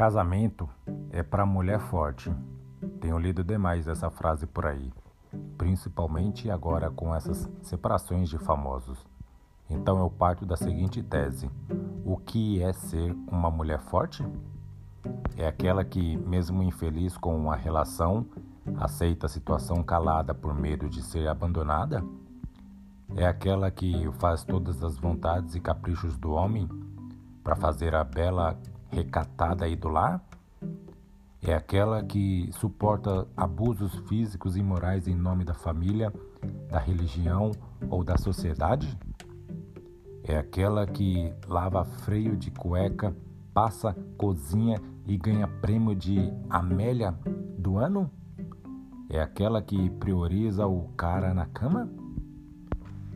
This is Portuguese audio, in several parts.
Casamento é para mulher forte. Tenho lido demais essa frase por aí, principalmente agora com essas separações de famosos. Então eu parto da seguinte tese: o que é ser uma mulher forte? É aquela que, mesmo infeliz com uma relação, aceita a situação calada por medo de ser abandonada? É aquela que faz todas as vontades e caprichos do homem para fazer a bela recatada e do lar? É aquela que suporta abusos físicos e morais em nome da família, da religião ou da sociedade? É aquela que lava freio de cueca, passa, cozinha e ganha prêmio de Amélia do ano? É aquela que prioriza o cara na cama?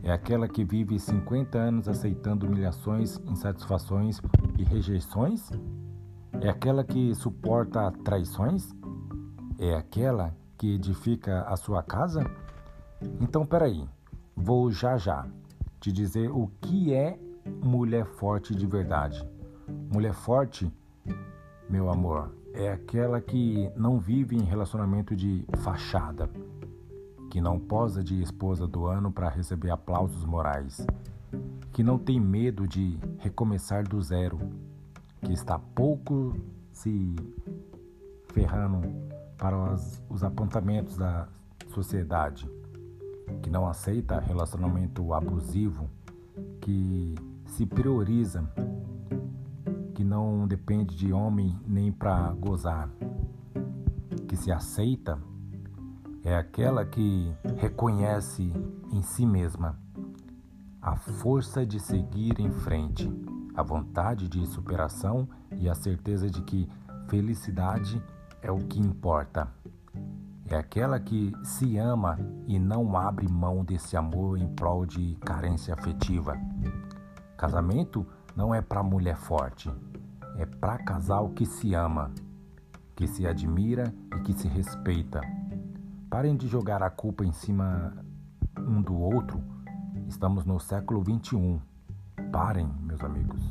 É aquela que vive 50 anos aceitando humilhações, insatisfações e rejeições? É aquela que suporta traições? É aquela que edifica a sua casa? Então, peraí, vou já já te dizer o que é mulher forte de verdade. Mulher forte, meu amor, é aquela que não vive em relacionamento de fachada que não posa de esposa do ano para receber aplausos morais, que não tem medo de recomeçar do zero, que está pouco se ferrando para os, os apontamentos da sociedade, que não aceita relacionamento abusivo, que se prioriza, que não depende de homem nem para gozar, que se aceita é aquela que reconhece em si mesma a força de seguir em frente, a vontade de superação e a certeza de que felicidade é o que importa. É aquela que se ama e não abre mão desse amor em prol de carência afetiva. Casamento não é para mulher forte, é para casal que se ama, que se admira e que se respeita Parem de jogar a culpa em cima um do outro. Estamos no século 21. Parem, meus amigos.